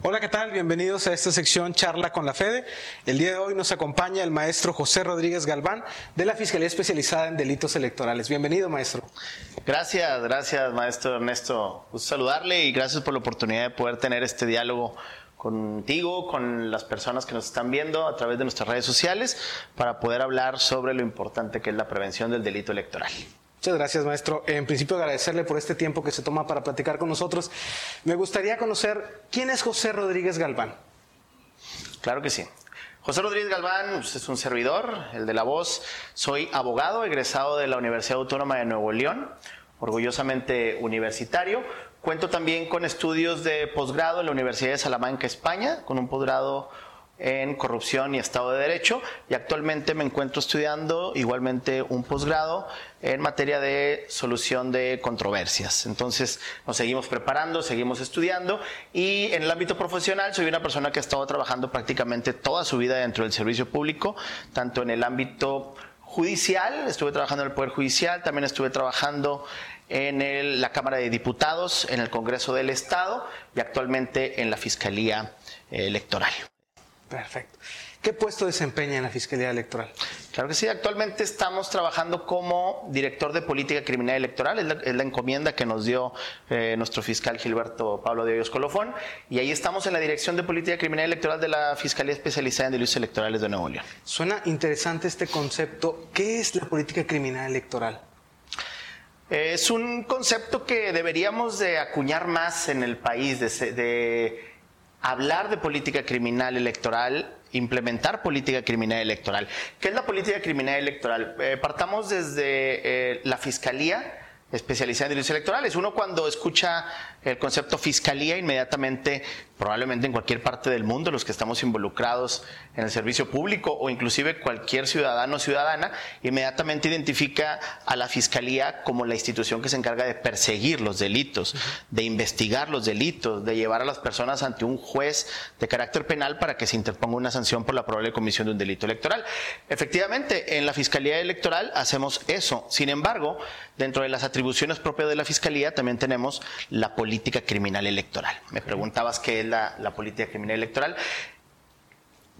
Hola, ¿qué tal? Bienvenidos a esta sección Charla con la Fede. El día de hoy nos acompaña el maestro José Rodríguez Galván de la Fiscalía Especializada en Delitos Electorales. Bienvenido, maestro. Gracias, gracias, maestro Ernesto. Gusto saludarle y gracias por la oportunidad de poder tener este diálogo contigo, con las personas que nos están viendo a través de nuestras redes sociales, para poder hablar sobre lo importante que es la prevención del delito electoral. Muchas gracias, maestro. En principio, agradecerle por este tiempo que se toma para platicar con nosotros. Me gustaría conocer quién es José Rodríguez Galván. Claro que sí. José Rodríguez Galván pues, es un servidor, el de la voz. Soy abogado, egresado de la Universidad Autónoma de Nuevo León, orgullosamente universitario. Cuento también con estudios de posgrado en la Universidad de Salamanca, España, con un posgrado en corrupción y Estado de Derecho y actualmente me encuentro estudiando igualmente un posgrado en materia de solución de controversias. Entonces nos seguimos preparando, seguimos estudiando y en el ámbito profesional soy una persona que ha estado trabajando prácticamente toda su vida dentro del servicio público, tanto en el ámbito judicial, estuve trabajando en el Poder Judicial, también estuve trabajando en la Cámara de Diputados, en el Congreso del Estado y actualmente en la Fiscalía Electoral. Perfecto. ¿Qué puesto desempeña en la Fiscalía Electoral? Claro que sí, actualmente estamos trabajando como director de política criminal electoral, es la, encomienda que nos dio eh, nuestro fiscal Gilberto Pablo de Hoyos Colofón, y ahí estamos en la dirección de política criminal electoral de la Fiscalía Especializada en Delitos Electorales de Nuevo León. Suena interesante este concepto. ¿Qué es la política criminal electoral? Es un concepto que deberíamos de acuñar más en el país, de hablar de política criminal electoral, implementar política criminal electoral. ¿Qué es la política criminal electoral? Eh, partamos desde eh, la Fiscalía especializada en delitos electorales. Uno cuando escucha el concepto fiscalía, inmediatamente, probablemente en cualquier parte del mundo, los que estamos involucrados en el servicio público o inclusive cualquier ciudadano o ciudadana, inmediatamente identifica a la fiscalía como la institución que se encarga de perseguir los delitos, de investigar los delitos, de llevar a las personas ante un juez de carácter penal para que se interponga una sanción por la probable comisión de un delito electoral. Efectivamente, en la fiscalía electoral hacemos eso. Sin embargo, dentro de las atribuciones propias de la fiscalía también tenemos la política criminal electoral. Me preguntabas qué es la, la política criminal electoral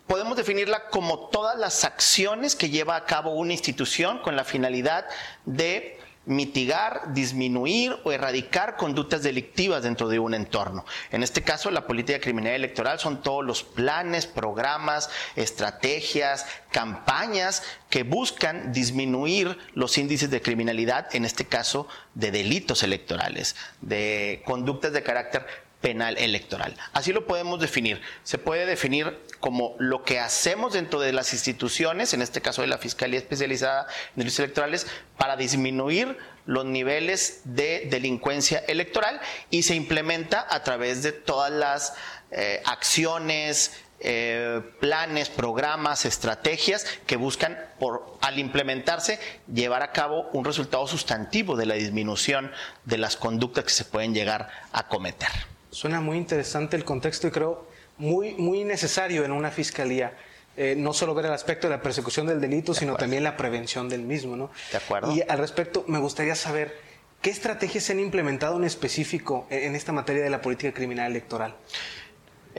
podemos definirla como todas las acciones que lleva a cabo una institución con la finalidad de mitigar, disminuir o erradicar conductas delictivas dentro de un entorno. En este caso, la política criminal electoral son todos los planes, programas, estrategias, campañas que buscan disminuir los índices de criminalidad, en este caso de delitos electorales, de conductas de carácter penal electoral. Así lo podemos definir. Se puede definir como lo que hacemos dentro de las instituciones, en este caso de la Fiscalía Especializada en Delitos Electorales, para disminuir los niveles de delincuencia electoral y se implementa a través de todas las eh, acciones, eh, planes, programas, estrategias que buscan, por, al implementarse, llevar a cabo un resultado sustantivo de la disminución de las conductas que se pueden llegar a cometer. Suena muy interesante el contexto y creo muy, muy necesario en una fiscalía. Eh, no solo ver el aspecto de la persecución del delito, sino también la prevención del mismo, ¿no? De acuerdo. Y al respecto, me gustaría saber qué estrategias se han implementado en específico en esta materia de la política criminal electoral.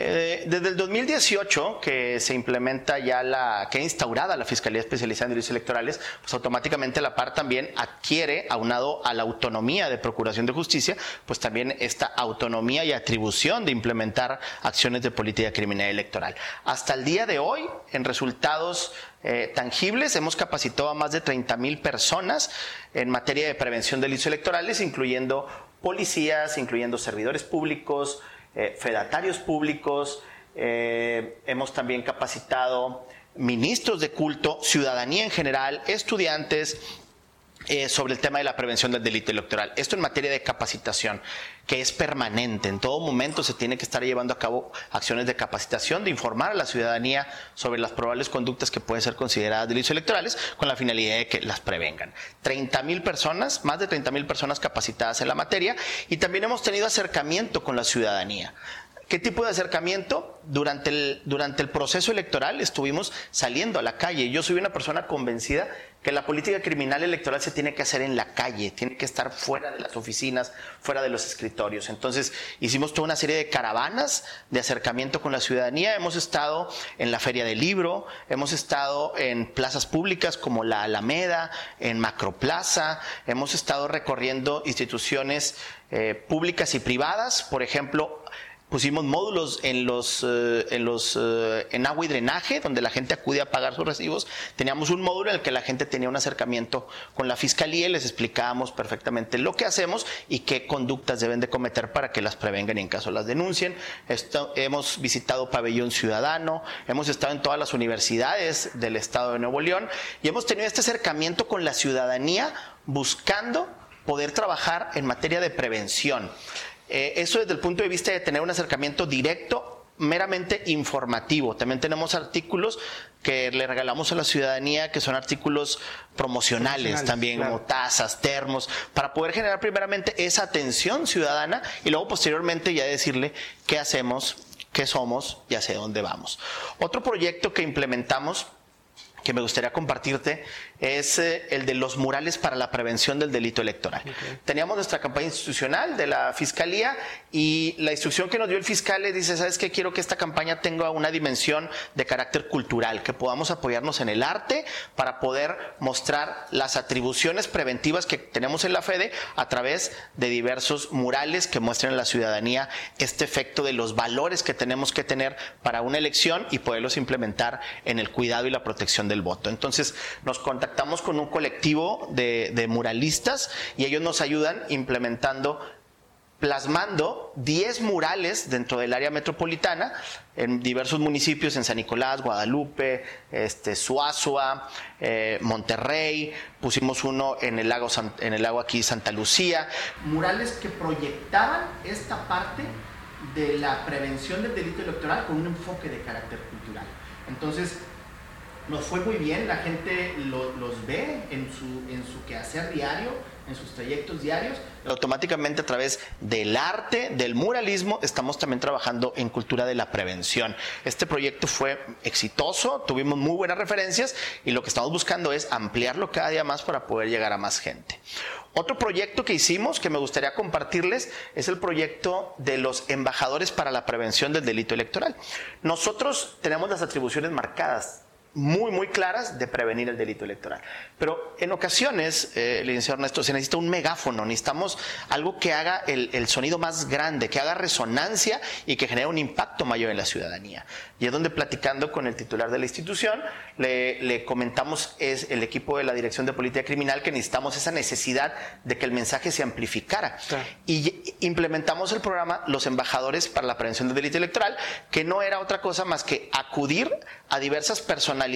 Eh, desde el 2018 que se implementa ya la, que instaurada la Fiscalía Especializada en Delitos Electorales, pues automáticamente la PAR también adquiere, aunado a la autonomía de Procuración de Justicia, pues también esta autonomía y atribución de implementar acciones de política criminal electoral. Hasta el día de hoy, en resultados eh, tangibles. Hemos capacitado a más de 30 mil personas en materia de prevención de delitos electorales, incluyendo policías, incluyendo servidores públicos, eh, fedatarios públicos, eh, hemos también capacitado ministros de culto, ciudadanía en general, estudiantes, eh, sobre el tema de la prevención del delito electoral. Esto en materia de capacitación, que es permanente. En todo momento se tiene que estar llevando a cabo acciones de capacitación, de informar a la ciudadanía sobre las probables conductas que pueden ser consideradas delitos electorales con la finalidad de que las prevengan. 30 mil personas, más de 30 mil personas capacitadas en la materia y también hemos tenido acercamiento con la ciudadanía. ¿Qué tipo de acercamiento? Durante el, durante el proceso electoral estuvimos saliendo a la calle. Yo soy una persona convencida que la política criminal electoral se tiene que hacer en la calle, tiene que estar fuera de las oficinas, fuera de los escritorios. Entonces hicimos toda una serie de caravanas de acercamiento con la ciudadanía, hemos estado en la Feria del Libro, hemos estado en plazas públicas como la Alameda, en Macroplaza, hemos estado recorriendo instituciones eh, públicas y privadas, por ejemplo, pusimos módulos en los eh, en los eh, en agua y drenaje donde la gente acude a pagar sus recibos. Teníamos un módulo en el que la gente tenía un acercamiento con la fiscalía y les explicábamos perfectamente lo que hacemos y qué conductas deben de cometer para que las prevengan y en caso las denuncien. Hemos visitado pabellón ciudadano hemos estado en todas las universidades del estado de Nuevo León y hemos tenido este acercamiento con la ciudadanía buscando poder trabajar en materia de prevención eh, eso desde el punto de vista de tener un acercamiento directo meramente informativo. También tenemos artículos que le regalamos a la ciudadanía, que son artículos promocionales, también, como tazas, termos, para poder generar primeramente esa atención ciudadana y luego posteriormente ya decirle qué hacemos, qué somos y hacia dónde vamos. Otro proyecto que implementamos que me gustaría compartirte es eh, el de los murales para la prevención del delito electoral. Teníamos nuestra campaña institucional de la Fiscalía y la instrucción que nos dio el fiscal le dice, ¿sabes qué? Quiero que esta campaña tenga una dimensión de carácter cultural, que podamos apoyarnos en el arte para poder mostrar las atribuciones preventivas que tenemos en la FEDE a través de diversos murales que muestren a la ciudadanía este efecto de los valores que tenemos que tener para una elección y poderlos implementar en el cuidado y la protección del voto. Entonces nos contactamos con un colectivo de, muralistas y ellos nos ayudan implementando plasmando 10 murales dentro del área metropolitana en diversos municipios, en San Nicolás, Guadalupe, este, Suazua, eh, Monterrey, pusimos uno en el, lago, en el lago aquí Santa Lucía. Murales que proyectaban esta parte de la prevención del delito electoral con un enfoque de carácter cultural. Entonces, nos fue muy bien, la gente los ve en su, en su quehacer diario, en sus trayectos diarios. Automáticamente a través del arte, del muralismo, estamos también trabajando en cultura de la prevención. Este proyecto fue exitoso, tuvimos muy buenas referencias y lo que estamos buscando es ampliarlo cada día más para poder llegar a más gente. Otro proyecto que hicimos que me gustaría compartirles es el proyecto de los embajadores para la prevención del delito electoral. Nosotros tenemos las atribuciones marcadas muy, muy claras de prevenir el delito electoral. Pero en ocasiones, eh, licenciado Ernesto, se necesita un megáfono, necesitamos algo que haga el, sonido más grande, que haga resonancia y que genere un impacto mayor en la ciudadanía. Y es donde platicando con el titular de la institución, le, comentamos es el equipo de la Dirección de Política Criminal que necesitamos esa necesidad de que el mensaje se amplificara. Y implementamos el programa Los Embajadores para la Prevención del Delito Electoral, que no era otra cosa más que acudir a diversas personalidades,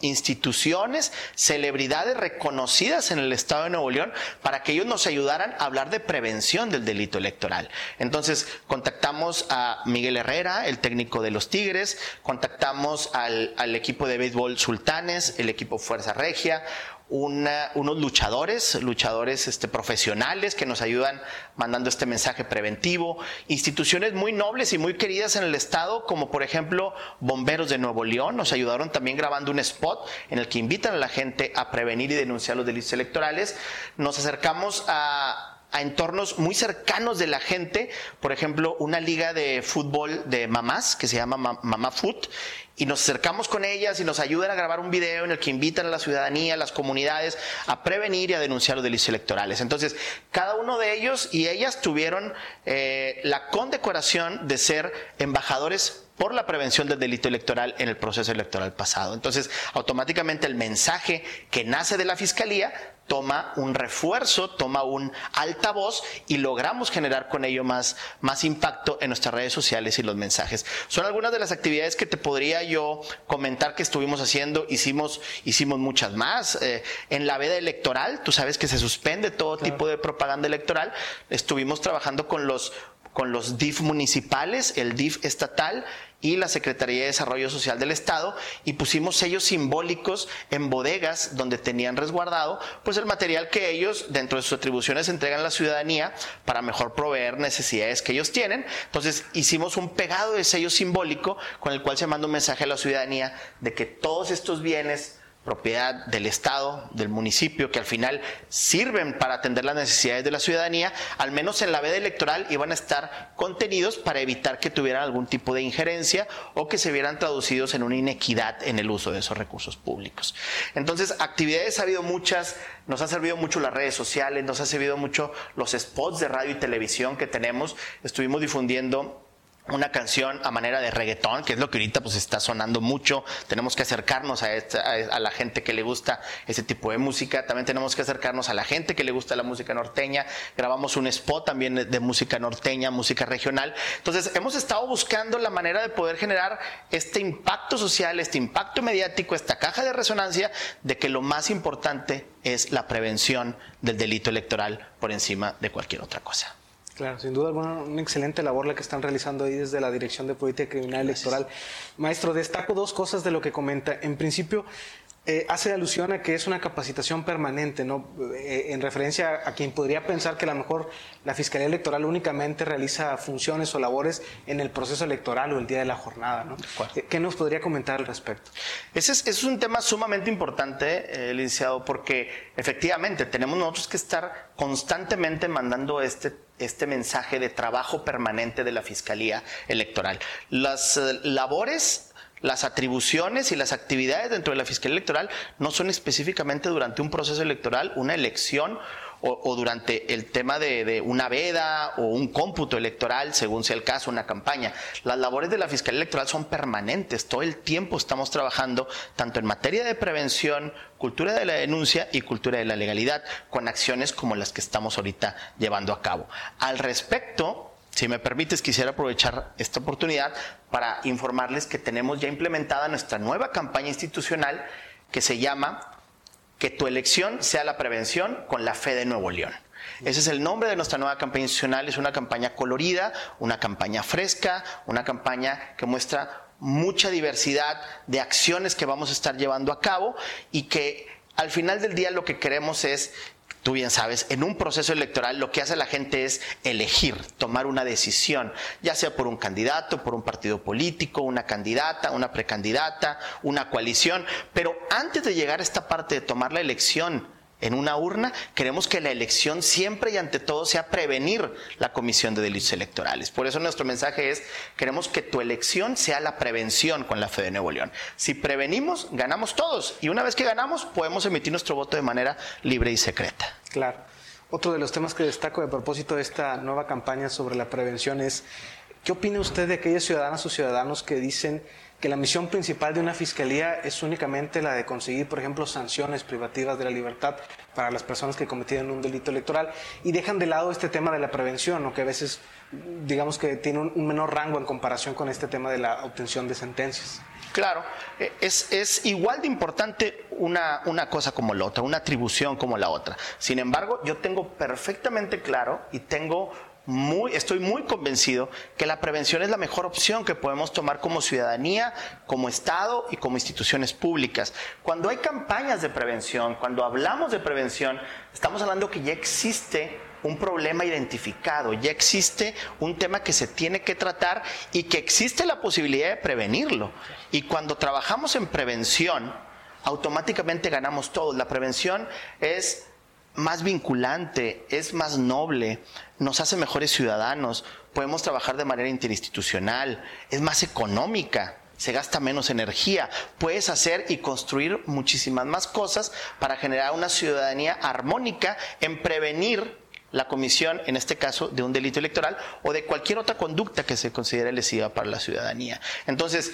instituciones, celebridades reconocidas en el Estado de Nuevo León para que ellos nos ayudaran a hablar de prevención del delito electoral. Entonces, contactamos a Miguel Herrera, el técnico de los Tigres, contactamos al, al equipo de béisbol Sultanes, el equipo Fuerza Regia, unos luchadores, luchadores este, profesionales que nos ayudan mandando este mensaje preventivo, instituciones muy nobles y muy queridas en el Estado, como por ejemplo Bomberos de Nuevo León, nos ayudaron también grabando un spot en el que invitan a la gente a prevenir y denunciar los delitos electorales. Nos acercamos a a entornos muy cercanos de la gente, por ejemplo, una liga de fútbol de mamás que se llama Mamá Foot, y nos acercamos con ellas y nos ayudan a grabar un video en el que invitan a la ciudadanía, a las comunidades a prevenir y a denunciar los delitos electorales. Entonces, cada uno de ellos y ellas tuvieron eh, la condecoración de ser embajadores por la prevención del delito electoral en el proceso electoral pasado. Entonces, automáticamente el mensaje que nace de la Fiscalía toma un refuerzo, toma un altavoz y logramos generar con ello más, más impacto en nuestras redes sociales y los mensajes. Son algunas de las actividades que te podría yo comentar que estuvimos haciendo, hicimos, hicimos muchas más. Eh, en la veda electoral, tú sabes que se suspende todo tipo de propaganda electoral, estuvimos trabajando con los con los DIF municipales, el DIF estatal y la Secretaría de Desarrollo Social del Estado y pusimos sellos simbólicos en bodegas donde tenían resguardado pues el material que ellos dentro de sus atribuciones entregan a la ciudadanía para mejor proveer necesidades que ellos tienen. Entonces hicimos un pegado de sello simbólico con el cual se manda un mensaje a la ciudadanía de que todos estos bienes propiedad del Estado, del municipio, que al final sirven para atender las necesidades de la ciudadanía, al menos en la veda electoral iban a estar contenidos para evitar que tuvieran algún tipo de injerencia o que se vieran traducidos en una inequidad en el uso de esos recursos públicos. Entonces, actividades ha habido muchas, nos han servido mucho las redes sociales, nos han servido mucho los spots de radio y televisión que tenemos, estuvimos difundiendo una canción a manera de reggaetón, que es lo que ahorita pues está sonando mucho. Tenemos que acercarnos a, a, la gente que le gusta ese tipo de música. También tenemos que acercarnos a la gente que le gusta la música norteña. Grabamos un spot también de, música norteña, música regional. Entonces hemos estado buscando la manera de poder generar este impacto social, este impacto mediático, esta caja de resonancia de que lo más importante es la prevención del delito electoral por encima de cualquier otra cosa. Claro, sin duda alguna, una excelente labor la que están realizando ahí desde la Dirección de Política Criminal Electoral. Maestro, destaco dos cosas de lo que comenta. En principio, eh, hace alusión a que es una capacitación permanente, ¿no? Eh, en referencia a quien podría pensar que a lo mejor la Fiscalía Electoral únicamente realiza funciones o labores en el proceso electoral o el día de la jornada, ¿no? ¿Qué nos podría comentar al respecto? Ese es, un tema sumamente importante, eh, licenciado, porque efectivamente tenemos nosotros que estar constantemente mandando este este mensaje de trabajo permanente de la Fiscalía Electoral. Las labores las atribuciones y las actividades dentro de la Fiscalía Electoral no son específicamente durante un proceso electoral, una elección o, durante el tema de, una veda o un cómputo electoral, según sea el caso, una campaña. Las labores de la Fiscalía Electoral son permanentes, todo el tiempo estamos trabajando tanto en materia de prevención, cultura de la denuncia y cultura de la legalidad, con acciones como las que estamos ahorita llevando a cabo. Al respecto, si me permites, quisiera aprovechar esta oportunidad para informarles que tenemos ya implementada nuestra nueva campaña institucional que se llama Que tu elección sea la prevención con la fe de Nuevo León. Ese es el nombre de nuestra nueva campaña institucional. Es una campaña colorida, una campaña fresca, una campaña que muestra mucha diversidad de acciones que vamos a estar llevando a cabo y que al final del día lo que queremos es tú bien sabes, en un proceso electoral lo que hace la gente es elegir, tomar una decisión, ya sea por un candidato, por un partido político, una candidata, una precandidata, una coalición, pero antes de llegar a esta parte de tomar la elección, en una urna, queremos que la elección siempre y ante todo sea prevenir la comisión de delitos electorales. Por eso nuestro mensaje es, queremos que tu elección sea la prevención con la fe de Nuevo León. Si prevenimos, ganamos todos. Y una vez que ganamos, podemos emitir nuestro voto de manera libre y secreta. Claro. Otro de los temas que destaco a propósito de esta nueva campaña sobre la prevención es, ¿qué opina usted de aquellas ciudadanas o ciudadanos que dicen que la misión principal de una fiscalía es únicamente la de conseguir, por ejemplo, sanciones privativas de la libertad para las personas que cometieron un delito electoral y dejan de lado este tema de la prevención, o que a veces, digamos que tiene un, menor rango en comparación con este tema de la obtención de sentencias. Claro, eh, es, es, igual de importante una, una cosa como la otra, una atribución como la otra. Sin embargo, yo tengo perfectamente claro y tengo muy, estoy muy convencido que la prevención es la mejor opción que podemos tomar como ciudadanía, como Estado y como instituciones públicas. Cuando hay campañas de prevención, cuando hablamos de prevención, estamos hablando que ya existe un problema identificado, ya existe un tema que se tiene que tratar y que existe la posibilidad de prevenirlo. Y cuando trabajamos en prevención, automáticamente ganamos todos. La prevención es más vinculante, es más noble, nos hace mejores ciudadanos, podemos trabajar de manera interinstitucional, es más económica, se gasta menos energía, puedes hacer y construir muchísimas más cosas para generar una ciudadanía armónica en prevenir la comisión, en este caso, de un delito electoral o de cualquier otra conducta que se considere lesiva para la ciudadanía. Entonces,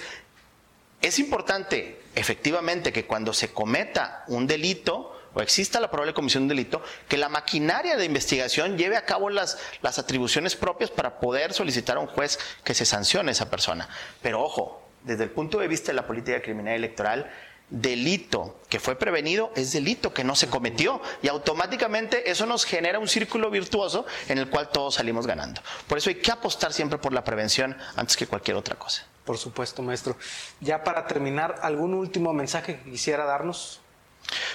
es importante, efectivamente, que cuando se cometa un delito, o exista la probable comisión de un delito, que la maquinaria de investigación lleve a cabo las, las atribuciones propias para poder solicitar a un juez que se sancione a esa persona. Pero ojo, desde el punto de vista de la política criminal electoral, delito que fue prevenido es delito que no se cometió y automáticamente eso nos genera un círculo virtuoso en el cual todos salimos ganando. Por eso hay que apostar siempre por la prevención antes que cualquier otra cosa. Por supuesto, maestro. Ya para terminar, ¿algún último mensaje que quisiera darnos?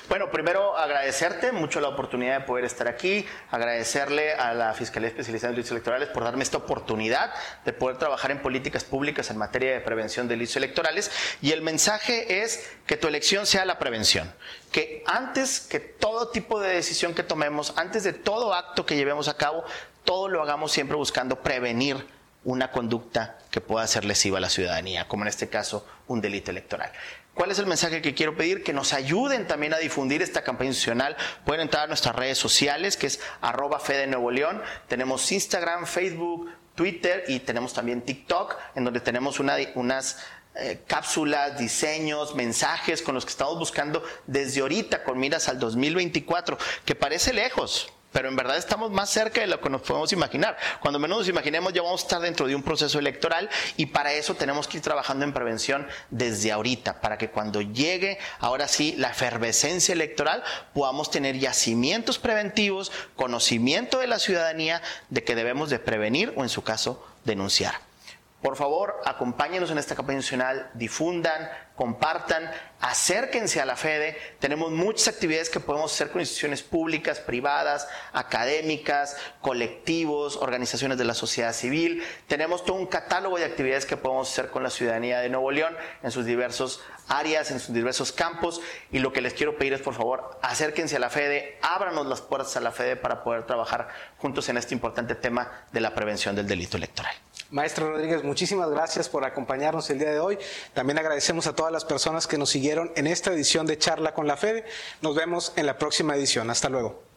Bueno, primero agradecerte mucho la oportunidad de poder estar aquí, agradecerle a la Fiscalía Especializada en Delitos Electorales por darme esta oportunidad de poder trabajar en políticas públicas en materia de prevención de delitos electorales y el mensaje es que tu elección sea la prevención, que antes que todo tipo de decisión que tomemos, antes de todo acto que llevemos a cabo, todo lo hagamos siempre buscando prevenir una conducta que pueda ser lesiva a la ciudadanía, como en este caso un delito electoral. ¿Cuál es el mensaje que quiero pedir? Que nos ayuden también a difundir esta campaña institucional. Pueden entrar a nuestras redes sociales, que es arroba Fede Nuevo León. Tenemos Instagram, Facebook, Twitter y tenemos también TikTok, en donde tenemos unas eh, cápsulas, diseños, mensajes con los que estamos buscando desde ahorita, con miras al 2024, que parece lejos, pero en verdad estamos más cerca de lo que nos podemos imaginar. Cuando menos nos imaginemos ya vamos a estar dentro de un proceso electoral y para eso tenemos que ir trabajando en prevención desde ahorita, para que cuando llegue ahora sí la efervescencia electoral podamos tener yacimientos preventivos, conocimiento de la ciudadanía de que debemos de prevenir o en su caso denunciar. Por favor, acompáñenos en esta campaña nacional, difundan, compartan, acérquense a la FEDE. Tenemos muchas actividades que podemos hacer con instituciones públicas, privadas, académicas, colectivos, organizaciones de la sociedad civil. Tenemos todo un catálogo de actividades que podemos hacer con la ciudadanía de Nuevo León en sus diversos áreas, en sus diversos campos. Y lo que les quiero pedir es, por favor, acérquense a la FEDE, ábranos las puertas a la FEDE para poder trabajar juntos en este importante tema de la prevención del delito electoral. Maestro Rodríguez, muchísimas gracias por acompañarnos el día de hoy. También agradecemos a todas las personas que nos siguieron en esta edición de Charla con la Fede. Nos vemos en la próxima edición. Hasta luego.